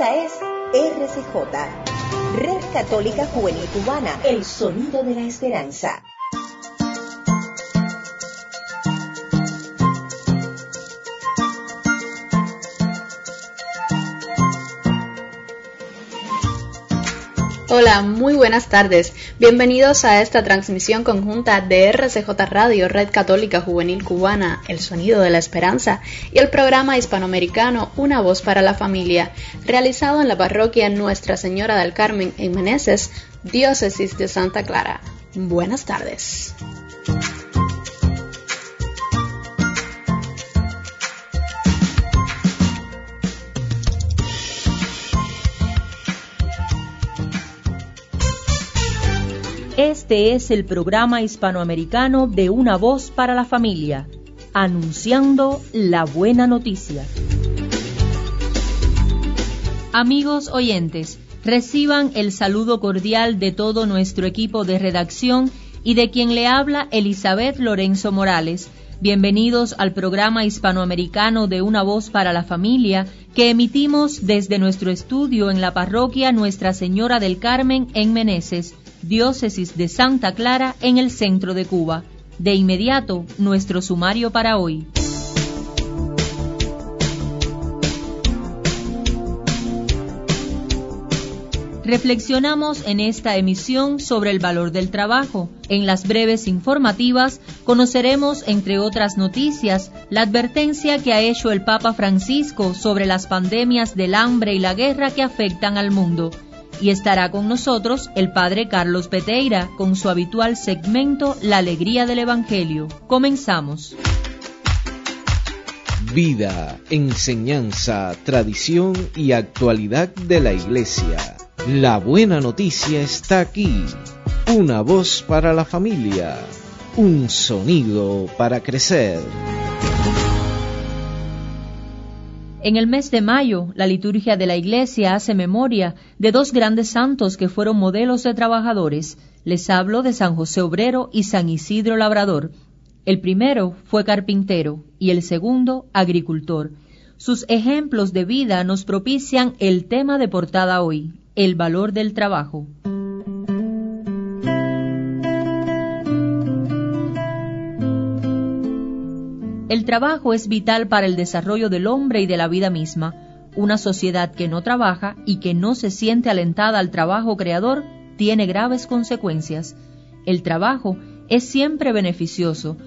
Esta es RCJ, Red Católica Juvenil Cubana, el sonido de la esperanza. Hola, muy buenas tardes. Bienvenidos a esta transmisión conjunta de RCJ Radio, Red Católica Juvenil Cubana, El Sonido de la Esperanza, y el programa hispanoamericano Una Voz para la Familia, realizado en la parroquia Nuestra Señora del Carmen en Meneses, Diócesis de Santa Clara. Buenas tardes. Este es el programa hispanoamericano de Una Voz para la Familia, anunciando la buena noticia. Amigos oyentes, reciban el saludo cordial de todo nuestro equipo de redacción y de quien le habla Elizabeth Lorenzo Morales. Bienvenidos al programa hispanoamericano de Una Voz para la Familia que emitimos desde nuestro estudio en la parroquia Nuestra Señora del Carmen en Meneses diócesis de Santa Clara en el centro de Cuba. De inmediato, nuestro sumario para hoy. Reflexionamos en esta emisión sobre el valor del trabajo. En las breves informativas conoceremos, entre otras noticias, la advertencia que ha hecho el Papa Francisco sobre las pandemias del hambre y la guerra que afectan al mundo y estará con nosotros el Padre Carlos Peteira con su habitual segmento La Alegría del Evangelio. Comenzamos. Vida, enseñanza, tradición y actualidad de la Iglesia. La buena noticia está aquí. Una voz para la familia. Un sonido para crecer. En el mes de mayo, la liturgia de la Iglesia hace memoria de dos grandes santos que fueron modelos de trabajadores. Les hablo de San José Obrero y San Isidro Labrador. El primero fue carpintero y el segundo agricultor. Sus ejemplos de vida nos propician el tema de portada hoy, el valor del trabajo. El trabajo es vital para el desarrollo del hombre y de la vida misma. Una sociedad que no trabaja y que no se siente alentada al trabajo creador tiene graves consecuencias. El trabajo es siempre beneficioso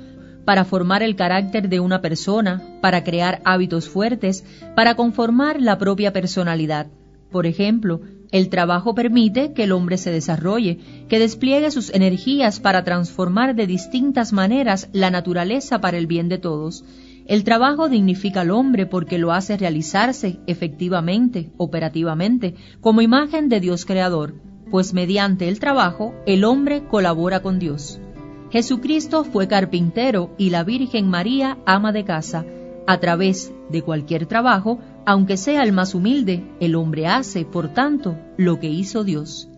para formar el carácter de una persona, para crear hábitos fuertes, para conformar la propia personalidad. Por ejemplo, el trabajo permite que el hombre se desarrolle, que despliegue sus energías para transformar de distintas maneras la naturaleza para el bien de todos. El trabajo dignifica al hombre porque lo hace realizarse efectivamente, operativamente, como imagen de Dios creador, pues mediante el trabajo el hombre colabora con Dios. Jesucristo fue carpintero y la Virgen María ama de casa. A través de cualquier trabajo, aunque sea el más humilde, el hombre hace, por tanto, lo que hizo Dios.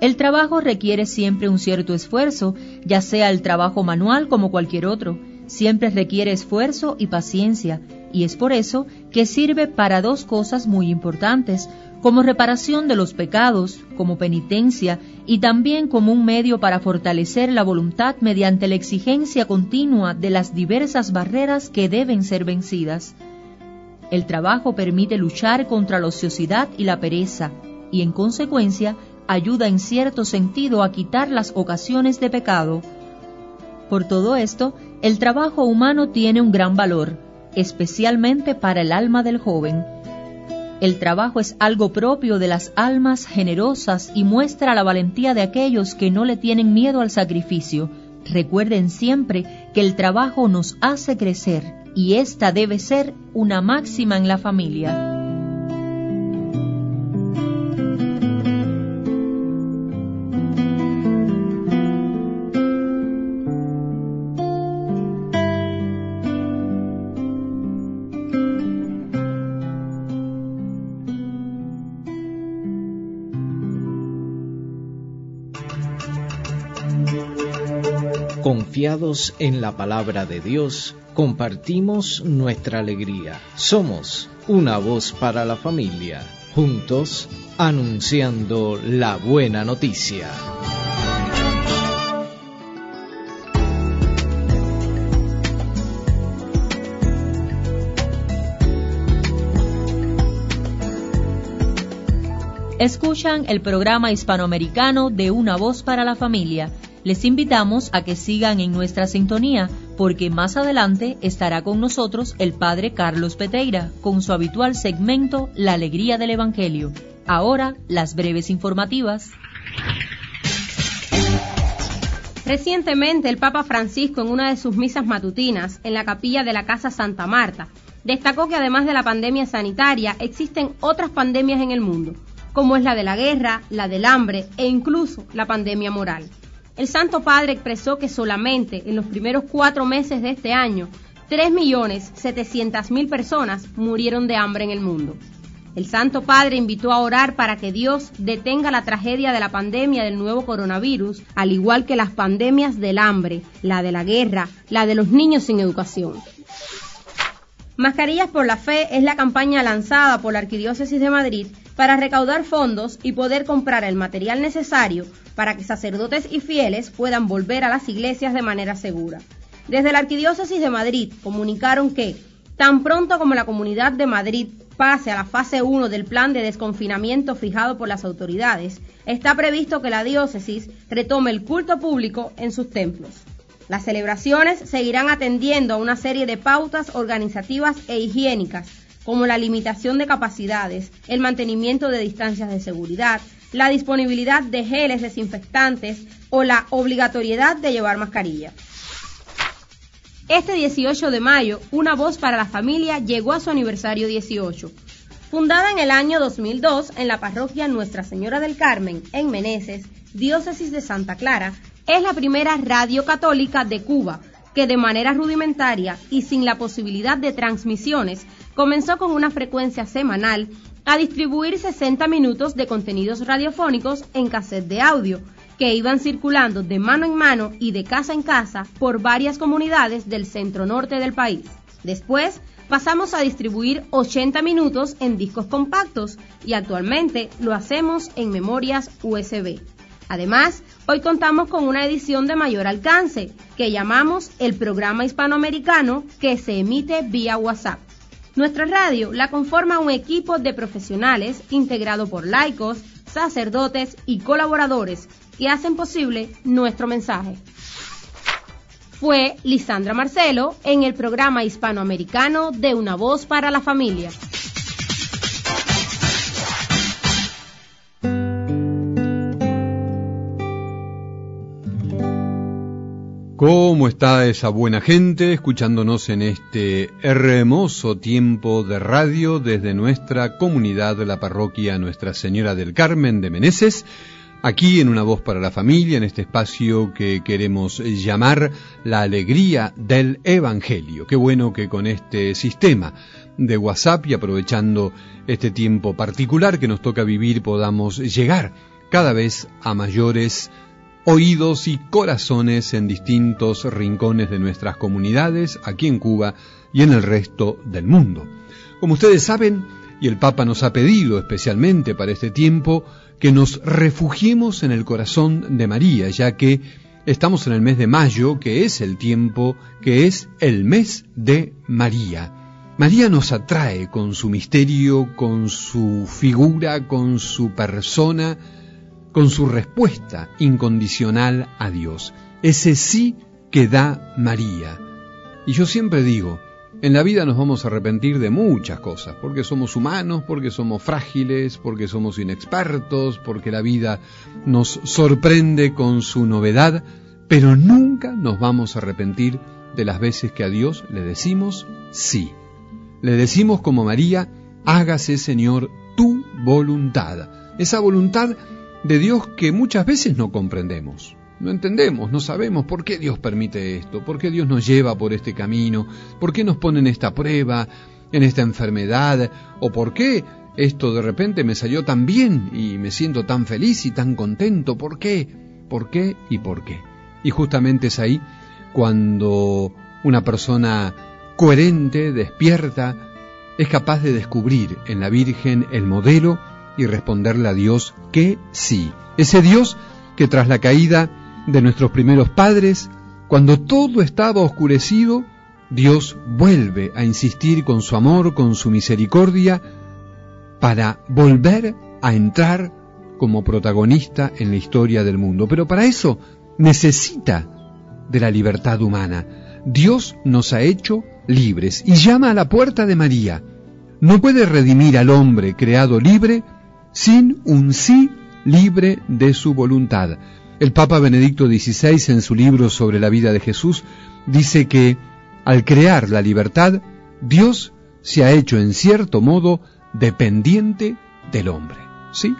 El trabajo requiere siempre un cierto esfuerzo, ya sea el trabajo manual como cualquier otro, siempre requiere esfuerzo y paciencia, y es por eso que sirve para dos cosas muy importantes, como reparación de los pecados, como penitencia y también como un medio para fortalecer la voluntad mediante la exigencia continua de las diversas barreras que deben ser vencidas. El trabajo permite luchar contra la ociosidad y la pereza y en consecuencia ayuda en cierto sentido a quitar las ocasiones de pecado. Por todo esto, el trabajo humano tiene un gran valor, especialmente para el alma del joven. El trabajo es algo propio de las almas generosas y muestra la valentía de aquellos que no le tienen miedo al sacrificio. Recuerden siempre que el trabajo nos hace crecer y esta debe ser una máxima en la familia. Confiados en la palabra de Dios, compartimos nuestra alegría. Somos una voz para la familia. juntos anunciando la buena noticia. Escuchan el programa hispanoamericano de Una Voz para la Familia. Les invitamos a que sigan en nuestra sintonía porque más adelante estará con nosotros el Padre Carlos Peteira con su habitual segmento La Alegría del Evangelio. Ahora, las breves informativas. Recientemente, el Papa Francisco, en una de sus misas matutinas en la capilla de la Casa Santa Marta, destacó que además de la pandemia sanitaria, existen otras pandemias en el mundo, como es la de la guerra, la del hambre e incluso la pandemia moral. El Santo Padre expresó que solamente en los primeros cuatro meses de este año, 3.700.000 personas murieron de hambre en el mundo. El Santo Padre invitó a orar para que Dios detenga la tragedia de la pandemia del nuevo coronavirus, al igual que las pandemias del hambre, la de la guerra, la de los niños sin educación. Mascarillas por la Fe es la campaña lanzada por la Arquidiócesis de Madrid para recaudar fondos y poder comprar el material necesario para que sacerdotes y fieles puedan volver a las iglesias de manera segura. Desde la Arquidiócesis de Madrid comunicaron que, tan pronto como la Comunidad de Madrid pase a la fase 1 del plan de desconfinamiento fijado por las autoridades, está previsto que la diócesis retome el culto público en sus templos. Las celebraciones seguirán atendiendo a una serie de pautas organizativas e higiénicas, como la limitación de capacidades, el mantenimiento de distancias de seguridad, la disponibilidad de geles desinfectantes o la obligatoriedad de llevar mascarilla. Este 18 de mayo, Una Voz para la Familia llegó a su aniversario 18. Fundada en el año 2002 en la parroquia Nuestra Señora del Carmen, en Meneses, diócesis de Santa Clara, es la primera radio católica de Cuba que de manera rudimentaria y sin la posibilidad de transmisiones comenzó con una frecuencia semanal a distribuir 60 minutos de contenidos radiofónicos en cassette de audio que iban circulando de mano en mano y de casa en casa por varias comunidades del centro norte del país. Después pasamos a distribuir 80 minutos en discos compactos y actualmente lo hacemos en memorias USB. Además, hoy contamos con una edición de mayor alcance que llamamos el programa hispanoamericano que se emite vía WhatsApp. Nuestra radio la conforma un equipo de profesionales integrado por laicos, sacerdotes y colaboradores que hacen posible nuestro mensaje. Fue Lisandra Marcelo en el programa hispanoamericano de Una Voz para la Familia. ¿Cómo está esa buena gente escuchándonos en este hermoso tiempo de radio desde nuestra comunidad la parroquia Nuestra Señora del Carmen de Meneses? aquí en Una Voz para la Familia, en este espacio que queremos llamar la alegría del Evangelio. Qué bueno que con este sistema de WhatsApp y aprovechando este tiempo particular que nos toca vivir podamos llegar cada vez a mayores oídos y corazones en distintos rincones de nuestras comunidades, aquí en Cuba y en el resto del mundo. Como ustedes saben, y el Papa nos ha pedido especialmente para este tiempo, que nos refugiemos en el corazón de María, ya que estamos en el mes de mayo, que es el tiempo, que es el mes de María. María nos atrae con su misterio, con su figura, con su persona, con su respuesta incondicional a Dios. Ese sí que da María. Y yo siempre digo, en la vida nos vamos a arrepentir de muchas cosas, porque somos humanos, porque somos frágiles, porque somos inexpertos, porque la vida nos sorprende con su novedad, pero nunca nos vamos a arrepentir de las veces que a Dios le decimos sí. Le decimos como María, hágase Señor tu voluntad, esa voluntad de Dios que muchas veces no comprendemos. No entendemos, no sabemos por qué Dios permite esto, por qué Dios nos lleva por este camino, por qué nos pone en esta prueba, en esta enfermedad, o por qué esto de repente me salió tan bien y me siento tan feliz y tan contento, ¿por qué? ¿Por qué y por qué? Y justamente es ahí cuando una persona coherente, despierta, es capaz de descubrir en la Virgen el modelo y responderle a Dios que sí. Ese Dios que tras la caída de nuestros primeros padres, cuando todo estaba oscurecido, Dios vuelve a insistir con su amor, con su misericordia, para volver a entrar como protagonista en la historia del mundo. Pero para eso necesita de la libertad humana. Dios nos ha hecho libres y llama a la puerta de María. No puede redimir al hombre creado libre sin un sí libre de su voluntad. El Papa Benedicto XVI en su libro sobre la vida de Jesús dice que al crear la libertad, Dios se ha hecho en cierto modo dependiente del hombre. ¿Sí?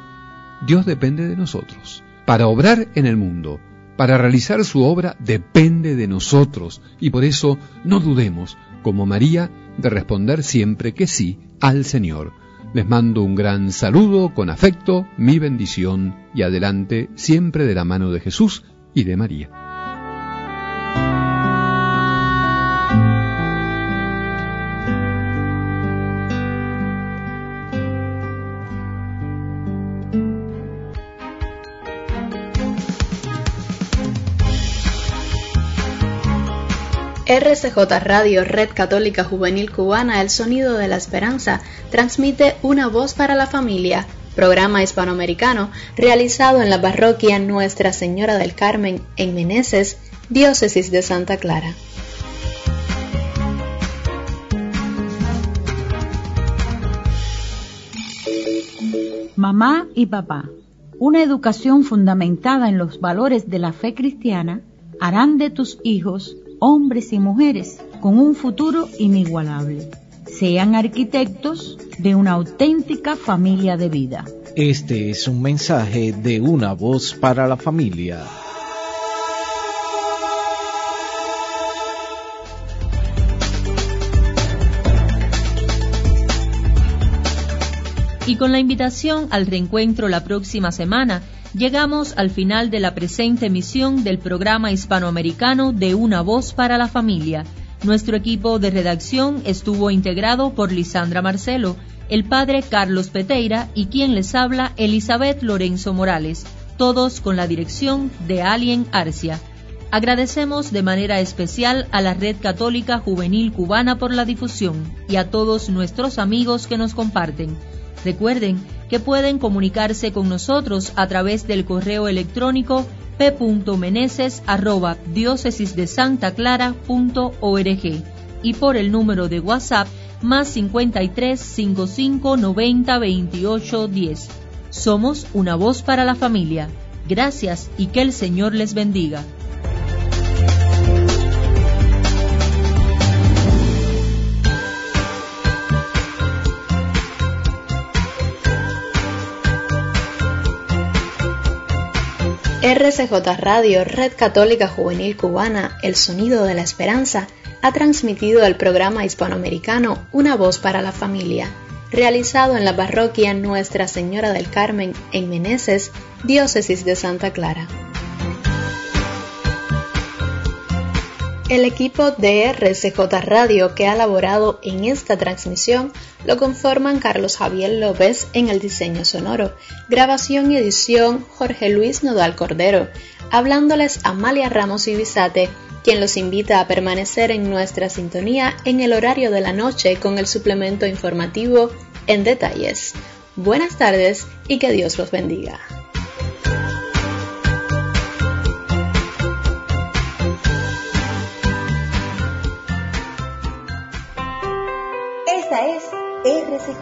Dios depende de nosotros. Para obrar en el mundo, para realizar su obra, depende de nosotros. Y por eso no dudemos, como María, de responder siempre que sí al Señor. Les mando un gran saludo con afecto, mi bendición y adelante siempre de la mano de Jesús y de María. RCJ Radio, Red Católica Juvenil Cubana, El Sonido de la Esperanza, transmite Una Voz para la Familia, programa hispanoamericano realizado en la parroquia Nuestra Señora del Carmen en Meneses, Diócesis de Santa Clara. Mamá y papá, una educación fundamentada en los valores de la fe cristiana harán de tus hijos hombres y mujeres con un futuro inigualable. Sean arquitectos de una auténtica familia de vida. Este es un mensaje de una voz para la familia. Y con la invitación al reencuentro la próxima semana, llegamos al final de la presente emisión del programa hispanoamericano de Una Voz para la Familia. Nuestro equipo de redacción estuvo integrado por Lisandra Marcelo, el padre Carlos Peteira y quien les habla Elizabeth Lorenzo Morales, todos con la dirección de Alien Arcia. Agradecemos de manera especial a la Red Católica Juvenil Cubana por la difusión y a todos nuestros amigos que nos comparten. Recuerden que pueden comunicarse con nosotros a través del correo electrónico p.meneses@diócesisdesantaclara.org y por el número de WhatsApp más 53 55 90 28 10. Somos una voz para la familia. Gracias y que el Señor les bendiga. RCJ Radio, Red Católica Juvenil Cubana, El Sonido de la Esperanza, ha transmitido el programa hispanoamericano Una Voz para la Familia, realizado en la parroquia Nuestra Señora del Carmen en Meneses, Diócesis de Santa Clara. El equipo de RCJ Radio que ha elaborado en esta transmisión lo conforman Carlos Javier López en el diseño sonoro, grabación y edición Jorge Luis Nodal Cordero, hablándoles Amalia Ramos y Bisate, quien los invita a permanecer en nuestra sintonía en el horario de la noche con el suplemento informativo en detalles. Buenas tardes y que Dios los bendiga.